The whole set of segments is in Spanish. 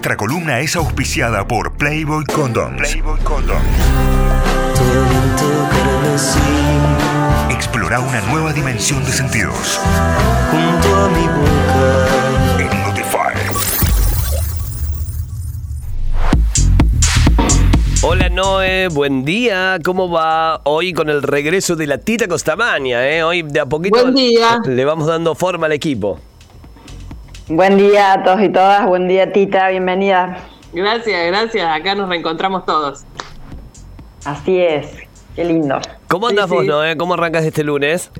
Nuestra columna es auspiciada por Playboy Condoms. Playboy Condoms. Explora una nueva dimensión de sentidos. junto a mi boca. En Notify. Hola Noé, buen día, ¿cómo va? Hoy con el regreso de la Tita Costamaña, ¿eh? Hoy de a poquito Buen día. le vamos dando forma al equipo. Buen día a todos y todas, buen día Tita, bienvenida. Gracias, gracias. Acá nos reencontramos todos. Así es, qué lindo. ¿Cómo Sí, andas vos, sí. Noé? ¿Cómo arrancas este lunes?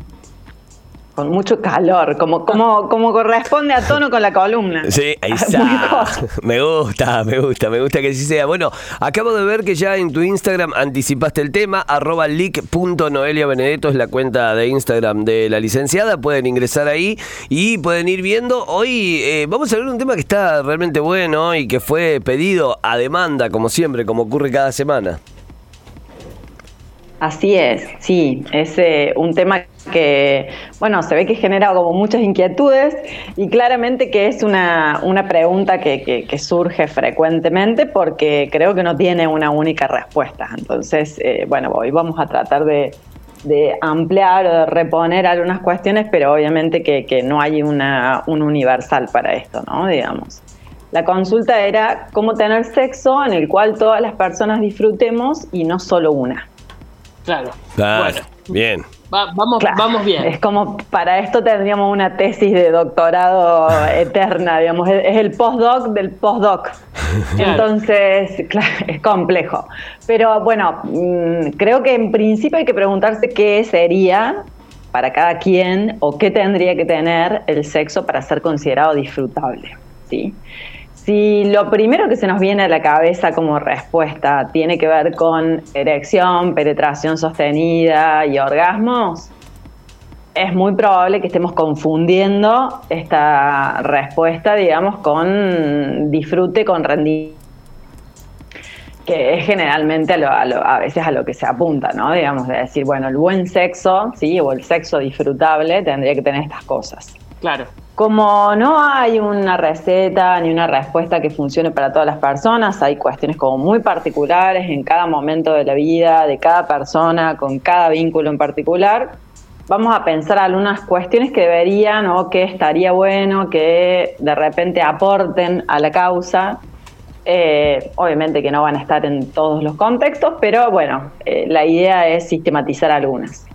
Con mucho calor, como, como, como corresponde a tono con la columna. Sí, ahí está. Me gusta, me gusta, me gusta que así sea. Bueno, acabo de ver que ya en tu Instagram anticipaste el tema, arroba leak.noeliabenedetto es la cuenta de Instagram de la licenciada. Pueden ingresar ahí y pueden ir viendo. Hoy eh, vamos a ver un tema que está realmente bueno y que fue pedido a demanda, como siempre, como ocurre cada semana. Así es, sí, es eh, un tema que, bueno, se ve que genera como muchas inquietudes y claramente que es una, una pregunta que, que- que surge frecuentemente porque creo que no tiene una única respuesta. Entonces, eh, bueno, hoy vamos a tratar de, de ampliar o de reponer algunas cuestiones, pero obviamente que, que no hay una, un universal para esto, ¿no? Digamos. La consulta era cómo tener sexo en el cual todas las personas disfrutemos y no solo una. Claro. Claro, Bueno, bien. va- vamos, Claro, vamos bien. Es como para esto tendríamos una tesis de doctorado eterna, digamos, es es el postdoc del postdoc. Claro. Entonces, claro, es complejo. Pero bueno, mm, creo que en principio hay que preguntarse qué sería para cada quien o qué tendría que tener el sexo para ser considerado disfrutable. ¿sí? Si lo primero que se nos viene a la cabeza como respuesta tiene que ver con erección, penetración sostenida y orgasmos, es muy probable que estemos confundiendo esta respuesta, digamos, con disfrute, con rendimiento, que es generalmente a, lo- a lo- a veces a lo que se apunta, ¿no? Digamos, de decir, bueno, el buen sexo, ¿sí? O el sexo disfrutable tendría que tener estas cosas. Claro. Como no hay una receta ni una respuesta que funcione para todas las personas, hay cuestiones como muy particulares en cada momento de la vida, de cada persona, con cada vínculo en particular. Vamos a pensar algunas cuestiones que deberían o que estaría bueno que de repente aporten a la causa. Eh, obviamente que no van a estar en todos los contextos, pero bueno, eh, la idea es sistematizar algunas.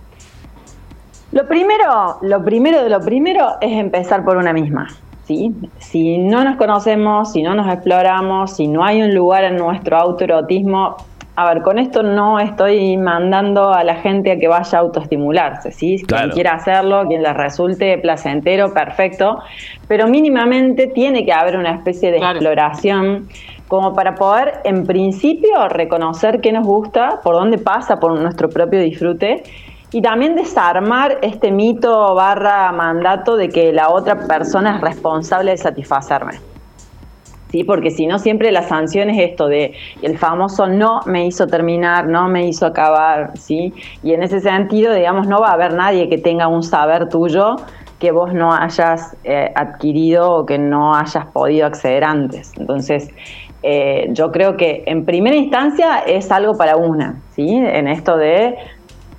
Lo primero, lo primero de lo primero es empezar por una misma. ¿sí? Si no nos conocemos, si no nos exploramos, si no hay un lugar en nuestro autoerotismo, a ver, con esto no estoy mandando a la gente a que vaya a autoestimularse, ¿sí? Claro. Quien quiera hacerlo, quien les resulte placentero, perfecto, pero mínimamente tiene que haber una especie de Claro. exploración como para poder, en principio, reconocer qué nos gusta, por dónde pasa por nuestro propio disfrute y también desarmar este mito barra mandato de que la otra persona es responsable de satisfacerme. ¿Sí? Porque si no, siempre la sanción es esto de el famoso no me hizo terminar, no me hizo acabar, ¿sí? Y en ese sentido, digamos, no va a haber nadie que tenga un saber tuyo que vos no hayas eh, adquirido o que no hayas podido acceder antes. Entonces, eh, yo creo que en primera instancia es algo para una, ¿sí? En esto de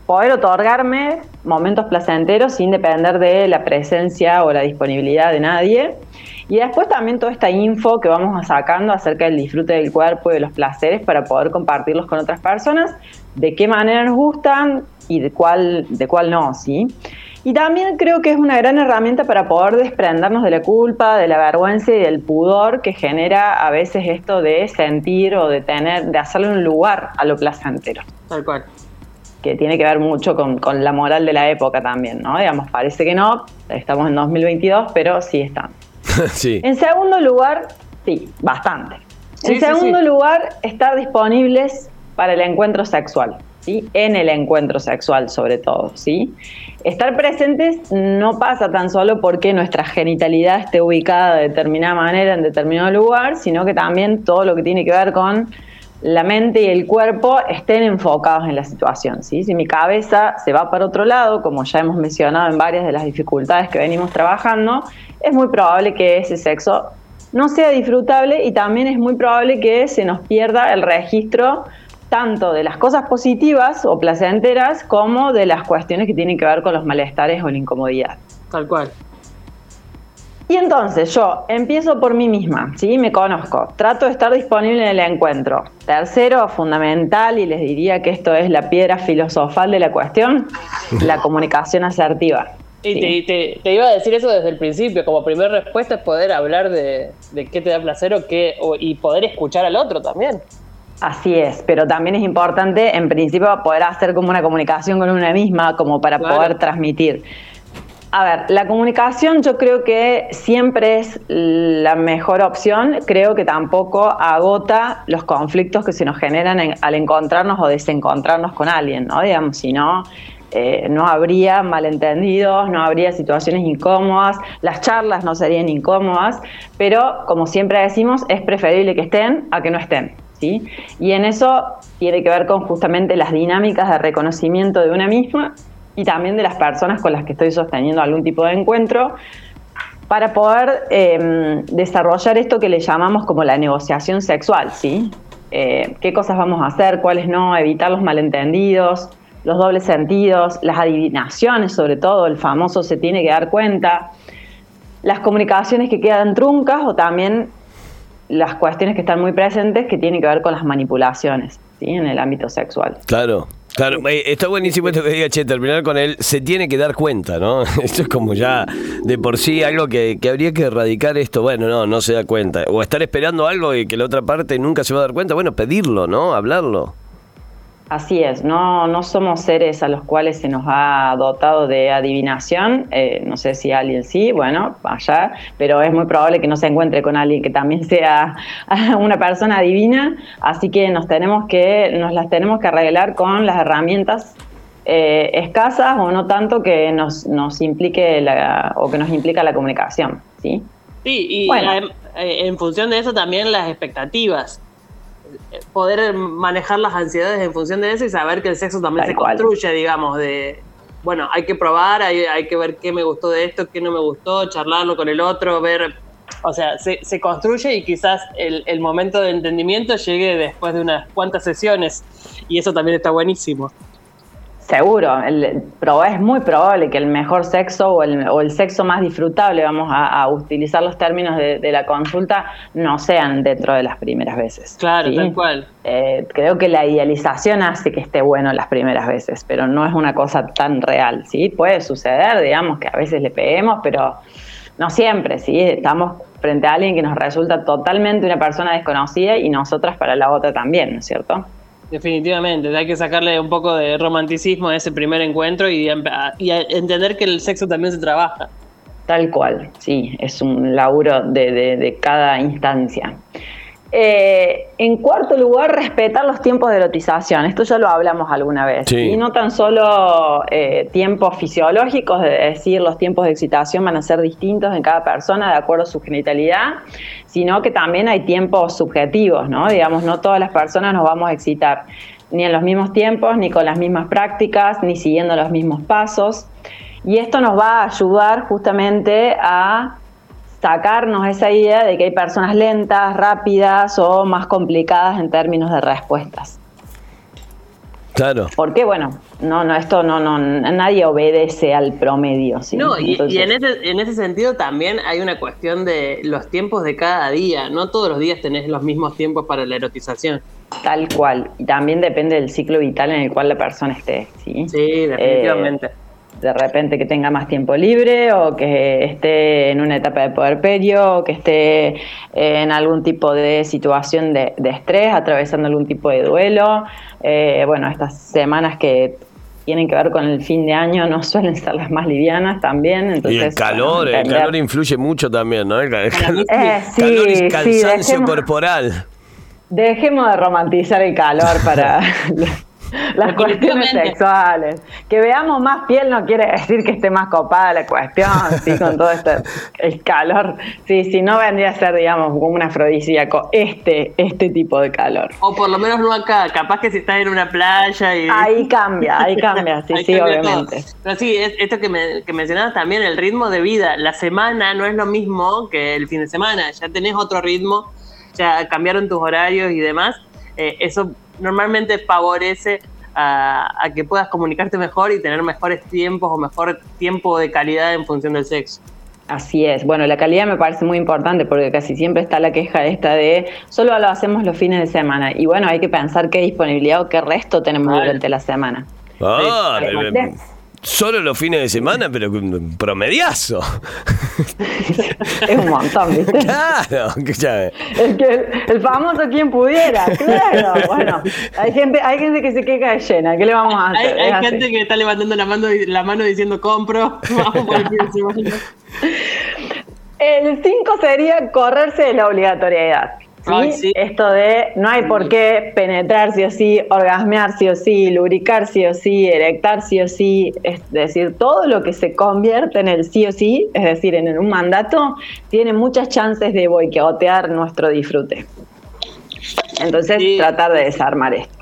poder otorgarme momentos placenteros sin depender de la presencia o la disponibilidad de nadie. Y después también toda esta info que vamos sacando acerca del disfrute del cuerpo y de los placeres para poder compartirlos con otras personas, de qué manera nos gustan y de cuál, de cuál no, ¿sí? Y también creo que es una gran herramienta para poder desprendernos de la culpa, de la vergüenza y del pudor que genera a veces esto de sentir o de tener, de hacerle un lugar a lo placentero Tal cual. Que tiene que ver mucho con, con la moral de la época también, ¿no? Digamos, parece que no, estamos en 2022, pero sí están. sí. En segundo lugar, sí, bastante. Sí, en segundo sí. lugar, estar disponibles para el encuentro sexual, ¿sí? En el encuentro sexual sobre todo, ¿sí? Estar presentes no pasa tan solo porque nuestra genitalidad esté ubicada de determinada manera en determinado lugar, sino que también todo lo que tiene que ver con la mente y el cuerpo estén enfocados en la situación. Si mi cabeza se va para otro lado, como ya hemos mencionado en varias de las dificultades que venimos trabajando, es muy probable que ese sexo no sea disfrutable y también es muy probable que se nos pierda el registro tanto de las cosas positivas o placenteras como de las cuestiones que tienen que ver con los malestares o la incomodidad. Tal cual. Y entonces yo empiezo por mí misma, ¿sí? Me conozco, trato de estar disponible en el encuentro. Tercero, fundamental, y les diría que esto es la piedra filosofal de la cuestión, la comunicación asertiva. Y Sí. te, te- te iba a decir eso desde el principio, como primera respuesta es poder hablar de, de qué te da placer o qué, o- y poder escuchar al otro también. Así es, pero también es importante, en principio, poder hacer como una comunicación con una misma, como para Claro. poder transmitir. A ver, la comunicación yo creo que siempre es la mejor opción, creo que tampoco agota los conflictos que se nos generan en- al encontrarnos o desencontrarnos con alguien, ¿no? Digamos, si no, eh, no habría malentendidos, no habría situaciones incómodas, las charlas no serían incómodas, pero como siempre decimos, es preferible que estén a que no estén. ¿sí? Y en eso tiene que ver con justamente las dinámicas de reconocimiento de una misma y también de las personas con las que estoy sosteniendo algún tipo de encuentro para poder eh, desarrollar esto que le llamamos como la negociación sexual, ¿sí? Eh, ¿Qué cosas vamos a hacer? ¿Cuáles no? Evitar los malentendidos, los dobles sentidos, las adivinaciones sobre todo, el famoso se tiene que dar cuenta, las comunicaciones que quedan truncas o también las cuestiones que están muy presentes que tienen que ver con las manipulaciones, ¿sí? En el ámbito sexual. Claro. Claro, eh, está buenísimo esto que diga, che, terminar con él, se tiene que dar cuenta, ¿no? Esto es como ya de por sí algo que, que habría que erradicar esto, bueno, no, no se da cuenta. O estar esperando algo y que la otra parte nunca se va a dar cuenta, bueno, pedirlo, ¿no? Hablarlo. Así es, no, no somos seres a los cuales se nos ha dotado de adivinación, eh, no sé si alguien sí, bueno, allá, pero es muy probable que no se encuentre con alguien que también sea una persona adivina, así que nos tenemos que, nos las tenemos que arreglar con las herramientas eh, escasas o no tanto que nos, nos implique la, o que nos implica la comunicación, ¿sí? Sí, y Bueno. eh, en función de eso también las expectativas. Poder manejar las ansiedades en función de eso y saber que el sexo también Tal se cual. construye, digamos, de, bueno, hay que probar, hay, hay que ver qué me gustó de esto, qué no me gustó, charlarlo con el otro, ver, o sea, se, se construye y quizás el, el momento de entendimiento llegue después de unas cuantas sesiones y eso también está buenísimo. Seguro, el, pero es muy probable que el mejor sexo o el, o el sexo más disfrutable, vamos a, a utilizar los términos de, de la consulta, no sean dentro de las primeras veces. Claro, ¿sí? tal cual. Eh, creo que la idealización hace que esté bueno las primeras veces, pero no es una cosa tan real, ¿sí? Puede suceder, digamos, que a veces le peguemos, pero no siempre, ¿sí? Estamos frente a alguien que nos resulta totalmente una persona desconocida y nosotras para la otra también, ¿no es cierto? Definitivamente, hay que sacarle un poco de romanticismo a ese primer encuentro y, em- entender que el sexo también se trabaja. Tal cual, sí, es un laburo de, de- de cada instancia. Eh, en cuarto lugar, respetar los tiempos de erotización. Esto ya lo hablamos alguna vez. Sí. Y no tan solo eh, tiempos fisiológicos, es decir, los tiempos de excitación van a ser distintos en cada persona de acuerdo a su genitalidad, sino que también hay tiempos subjetivos, ¿no? Digamos, no todas las personas nos vamos a excitar ni en los mismos tiempos, ni con las mismas prácticas, ni siguiendo los mismos pasos. Y esto nos va a ayudar justamente a sacarnos esa idea de que hay personas lentas, rápidas o más complicadas en términos de respuestas. Claro. Porque bueno, no, no, esto no, no, nadie obedece al promedio. ¿sí? No, y, Entonces, y en, ese, en ese sentido también hay una cuestión de los tiempos de cada día. No todos los días tenés los mismos tiempos para la erotización. Tal cual. Y también depende del ciclo vital en el cual la persona esté. Sí, Sí, definitivamente. Eh, de repente que tenga más tiempo libre o que esté en una etapa de puerperio o que esté en algún tipo de situación de, de estrés, atravesando algún tipo de duelo. Eh, bueno, estas semanas que tienen que ver con el fin de año no suelen ser las más livianas también. Y Entonces, el calor, el calor influye mucho también, ¿no? El, el calor, Eh, sí, calor y sí, cansancio dejemos- corporal. Dejemos de romantizar el calor para... las cuestiones sexuales. Que veamos más piel no quiere decir que esté más copada la cuestión, ¿sí? con todo este el calor. Sí, sí, no vendría a ser, digamos, como un afrodisíaco este, este tipo de calor. O por lo menos no acá, capaz que si estás en una playa y... Ahí cambia, ahí cambia, sí, sí, obviamente. Pero sí, esto que, me, que mencionabas también, el ritmo de vida. La semana no es lo mismo que el fin de semana, ya tenés otro ritmo, ya cambiaron tus horarios y demás. Eh, eso normalmente favorece a, que puedas comunicarte mejor y tener mejores tiempos o mejor tiempo de calidad en función del sexo. Así es. Bueno, la calidad me parece muy importante porque casi siempre está la queja esta de solo lo hacemos los fines de semana. Y bueno, hay que pensar qué disponibilidad o qué resto tenemos durante la semana. Ah, Solo los fines de semana, pero promediazo. es un montón, ¿viste? Claro, escúchame. El, que, el famoso quien pudiera, claro. Bueno, hay gente, hay gente que se queja de llena, ¿qué le vamos a hacer? Hay, gente que está levantando la mano, la mano diciendo compro, vamos por el fin de semana. El 5 sería correrse de la obligatoriedad. Esto de no hay por qué penetrar sí o sí, orgasmear sí o sí, lubricar sí o sí, erectar sí o sí, es decir, todo lo que se convierte en el sí o sí, es decir, en un mandato, tiene muchas chances de boicotear nuestro disfrute. Entonces, tratar de desarmar esto.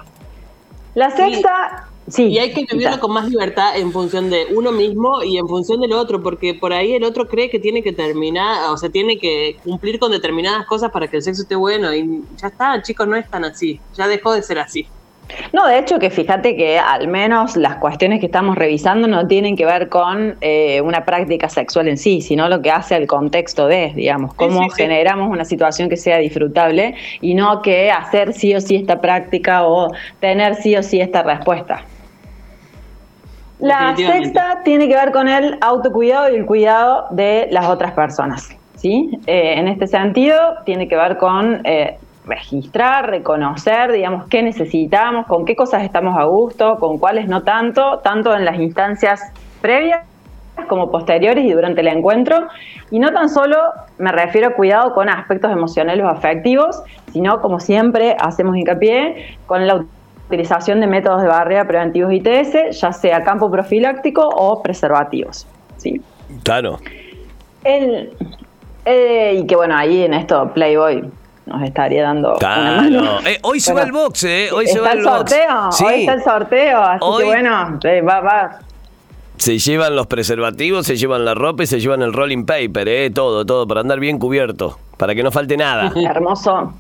La sexta y hay que vivirlo con más libertad en función de uno mismo y en función del otro, porque por ahí el otro cree que tiene que terminar, o sea, tiene que cumplir con determinadas cosas para que el sexo esté bueno. Y ya está, chicos, no es tan así. Ya dejó de ser así. No, de hecho que fíjate que al menos las cuestiones que estamos revisando no tienen que ver con eh, una práctica sexual en sí, sino lo que hace al contexto de, digamos, cómo generamos una situación que sea disfrutable y no que hacer sí o sí esta práctica o tener sí o sí esta respuesta. La sexta tiene que ver con el autocuidado y el cuidado de las otras personas. ¿sí? Eh, en este sentido, tiene que ver con eh, registrar, reconocer, digamos, qué necesitamos, con qué cosas estamos a gusto, con cuáles no tanto, tanto en las instancias previas como posteriores y durante el encuentro. Y no tan solo me refiero a cuidado con aspectos emocionales o afectivos, sino, como siempre hacemos hincapié, con el utilización de métodos de barrera preventivos ITS, ya sea campo profiláctico o preservativos. ¿sí? Claro. El, eh, y que bueno, ahí en esto Playboy nos estaría dando una mano. Eh, hoy se va el box, ¿eh? Hoy se va el, sorteo, Sí. Hoy está el sorteo, así que bueno, va, va. Se llevan los preservativos, se llevan la ropa y se llevan el rolling paper, ¿eh? Todo, todo, para andar bien cubierto, para que no falte nada. hermoso,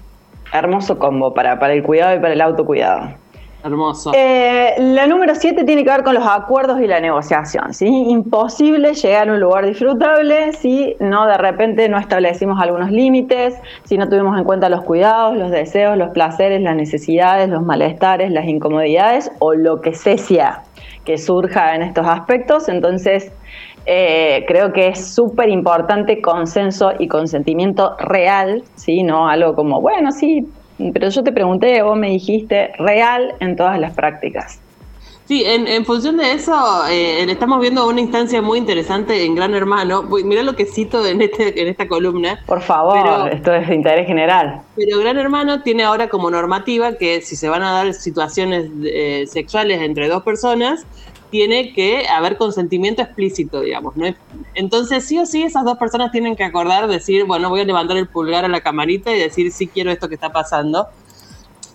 hermoso combo para, para el cuidado y para el autocuidado. Hermoso. Eh, la número 7 tiene que ver con los acuerdos y la negociación. ¿sí? Imposible llegar a un lugar disfrutable si no de repente no establecimos algunos límites, si no tuvimos en cuenta los cuidados, los deseos, los placeres, las necesidades, los malestares, las incomodidades o lo que sea que surja en estos aspectos. Entonces, eh, creo que es súper importante consenso y consentimiento real, ¿sí? no algo como, bueno, sí, pero yo te pregunté, vos me dijiste real en todas las prácticas. Sí, en, función de eso, eh, estamos viendo una instancia muy interesante en Gran Hermano. Mirá lo que cito en, este, en esta columna. Por favor, esto es de interés general. Pero Gran Hermano tiene ahora como normativa que si se van a dar situaciones eh, sexuales entre dos personas, tiene que haber consentimiento explícito, digamos. ¿no? Entonces, sí o sí, esas dos personas tienen que acordar, decir, bueno, voy a levantar el pulgar a la camarita y decir, sí quiero esto que está pasando.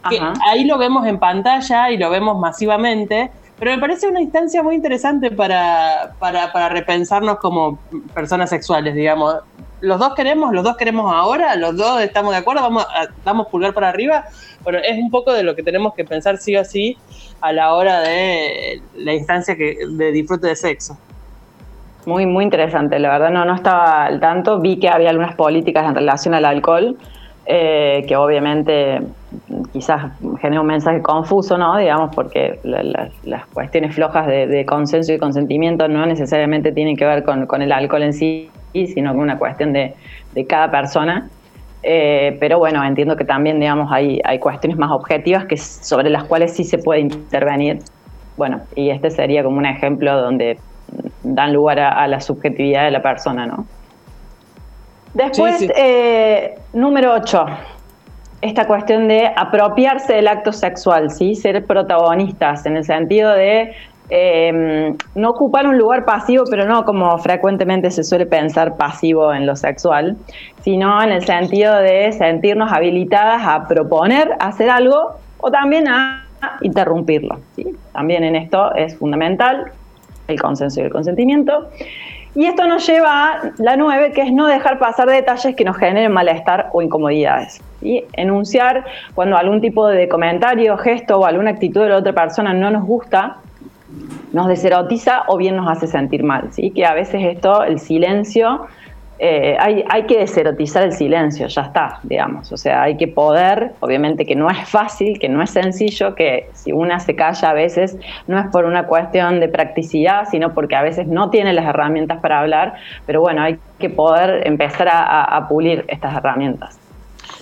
ahí lo vemos en pantalla y lo vemos masivamente, pero me parece una instancia muy interesante para, para, para repensarnos como personas sexuales, digamos. Los dos queremos, los dos queremos ahora, los dos estamos de acuerdo, vamos a, damos pulgar para arriba. Bueno, es un poco de lo que tenemos que pensar sí o sí a la hora de la instancia que, de disfrute de sexo. Muy, muy interesante, la verdad no, no estaba al tanto, vi que había algunas políticas en relación al alcohol, eh, que obviamente quizás genera un mensaje confuso, ¿no? Digamos, porque las cuestiones flojas de, consenso y consentimiento no necesariamente tienen que ver con, el alcohol en sí, sino con una cuestión de, de cada persona. Eh, pero bueno, entiendo que también, digamos, hay, hay cuestiones más objetivas que sobre las cuales sí se puede intervenir. Bueno, y este sería como un ejemplo donde dan lugar a, la subjetividad de la persona, ¿no? Después, eh, número 8. esta cuestión de apropiarse del acto sexual, ¿sí? ser protagonistas, en el sentido de eh, no ocupar un lugar pasivo, pero no como frecuentemente se suele pensar pasivo en lo sexual, sino en el sentido de sentirnos habilitadas a proponer hacer algo o también a interrumpirlo. También en esto es fundamental el consenso y el consentimiento. Y esto nos lleva a la nueve, que es no dejar pasar detalles que nos generen malestar o incomodidades. y Enunciar cuando algún tipo de comentario, gesto o alguna actitud de la otra persona no nos gusta, nos deserotiza o bien nos hace sentir mal. ¿sí? Que a veces esto, el silencio, eh, hay, hay, que deserotizar el silencio, ya está, digamos. O sea, hay que poder, obviamente que no es fácil, que no es sencillo, que si una se calla a veces no es por una cuestión de practicidad, sino porque a veces no tiene las herramientas para hablar, pero bueno, hay que poder empezar a, a pulir estas herramientas.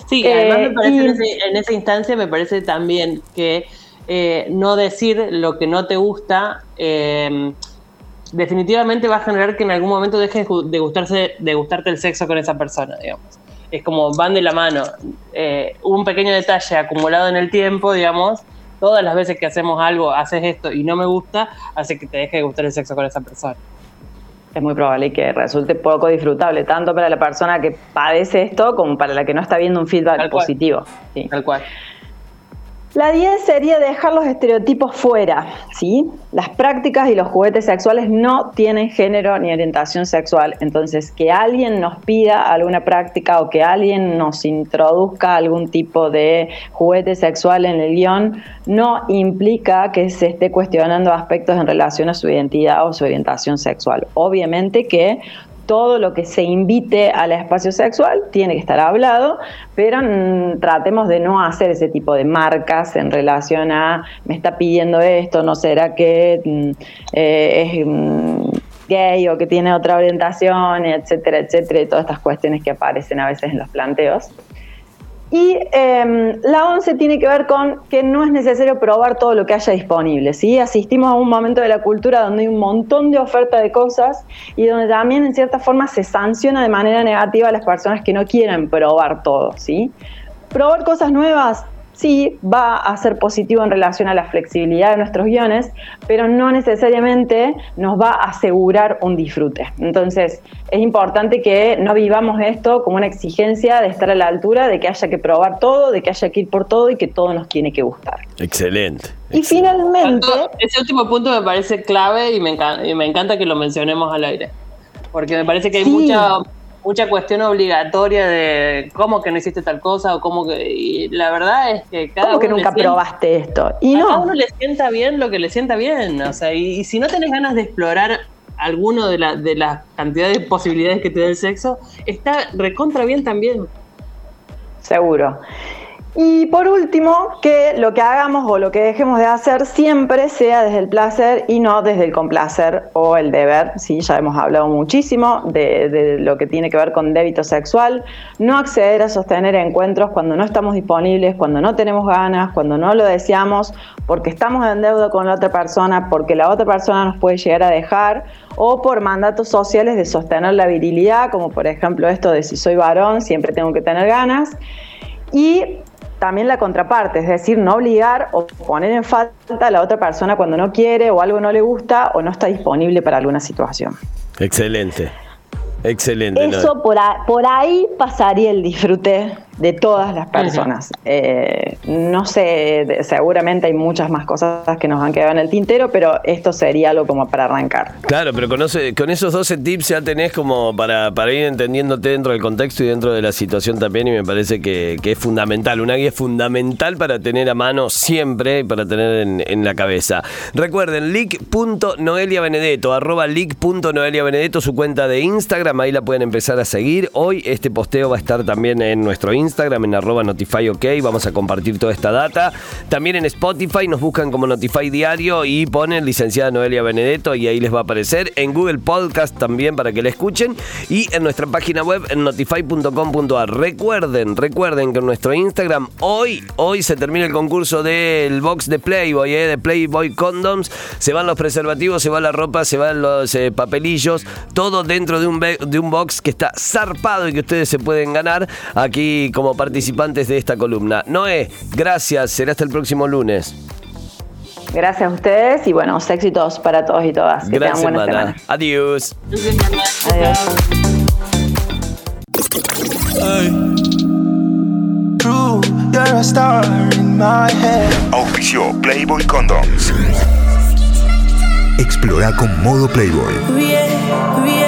Sí, además me parece y, en, ese, en, esa instancia me parece también que eh, no decir lo que no te gusta. Eh, definitivamente va a generar que en algún momento dejes de, gustarse, de gustarte el sexo con esa persona, digamos. Es como van de la mano. Eh, un pequeño detalle acumulado en el tiempo, digamos, todas las veces que hacemos algo, haces esto y no me gusta, hace que te deje de gustar el sexo con esa persona. Es muy probable que resulte poco disfrutable, tanto para la persona que padece esto como para la que no está viendo un feedback Tal positivo. Sí. Tal cual. La 10 sería dejar los estereotipos fuera, ¿sí? Las prácticas y los juguetes sexuales no tienen género ni orientación sexual, entonces que alguien nos pida alguna práctica o que alguien nos introduzca algún tipo de juguete sexual en el guion no implica que se esté cuestionando aspectos en relación a su identidad o su orientación sexual. Obviamente que todo lo que se invite al espacio sexual tiene que estar hablado, pero mm, tratemos de no hacer ese tipo de marcas en relación a me está pidiendo esto, no será que mm, eh, es mm, gay o que tiene otra orientación, etcétera, etcétera, y todas estas cuestiones que aparecen a veces en los planteos. Y eh, la 11 tiene que ver con que no es necesario probar todo lo que haya disponible. ¿sí? Asistimos a un momento de la cultura donde hay un montón de oferta de cosas y donde también en cierta forma se sanciona de manera negativa a las personas que no quieren probar todo. ¿sí? Probar cosas nuevas sí va a ser positivo en relación a la flexibilidad de nuestros guiones, pero no necesariamente nos va a asegurar un disfrute. Entonces, es importante que no vivamos esto como una exigencia de estar a la altura, de que haya que probar todo, de que haya que ir por todo y que todo nos tiene que gustar. Excelente. Y finalmente... Ese último punto me parece clave y me, encanta, y me encanta que lo mencionemos al aire, porque me parece que hay sí. mucha mucha cuestión obligatoria de cómo que no hiciste tal cosa o cómo que y la verdad es que cada ¿Cómo que uno nunca sienta, probaste esto y a no. cada uno le sienta bien lo que le sienta bien o sea y, y si no tenés ganas de explorar alguno de, la, de las cantidades de posibilidades que te da el sexo está recontra bien también. Seguro y por último, que lo que hagamos o lo que dejemos de hacer siempre sea desde el placer y no desde el complacer o el deber. Sí, ya hemos hablado muchísimo de, lo que tiene que ver con débito sexual. No acceder a sostener encuentros cuando no estamos disponibles, cuando no tenemos ganas, cuando no lo deseamos, porque estamos en deuda con la otra persona, porque la otra persona nos puede llegar a dejar o por mandatos sociales de sostener la virilidad, como por ejemplo esto de si soy varón, siempre tengo que tener ganas. Y también la contraparte, es decir, no obligar o poner en falta a la otra persona cuando no quiere o algo no le gusta o no está disponible para alguna situación. Excelente. Excelente. Eso no. por, a, por, ahí pasaría el disfrute de todas las personas. Eh, no sé, seguramente hay muchas más cosas que nos han quedado en el tintero, pero esto sería algo como para arrancar. Claro, pero con, con esos 12 tips ya tenés como para, para, ir entendiéndote dentro del contexto y dentro de la situación también y me parece que, que es fundamental. Una guía es fundamental para tener a mano siempre, para tener en, en la cabeza. Recuerden, leak.noeliabenedetto, arroba leak.noeliabenedetto, su cuenta de Instagram, ahí la pueden empezar a seguir. Hoy este posteo va a estar también en nuestro Instagram Instagram en arroba notifyok, vamos a compartir toda esta data. También en Spotify nos buscan como Notify Diario y ponen licenciada Noelia Benedetto y ahí les va a aparecer. En Google Podcast también para que la escuchen y en nuestra página web en notify.com.ar. Recuerden, recuerden que en nuestro Instagram hoy, hoy se termina el concurso del box de Playboy, ¿eh? de Playboy Condoms. Se van los preservativos, se va la ropa, se van los eh, papelillos, todo dentro de un, de un box que está zarpado y que ustedes se pueden ganar aquí como participantes de esta columna. Noé, gracias, será hasta el próximo lunes. Gracias a ustedes y buenos éxitos para todos y todas. Que Gran tengan buena semana. semana. Adiós. Adiós. Playboy Condoms. Explora con modo Playboy. Yeah, yeah.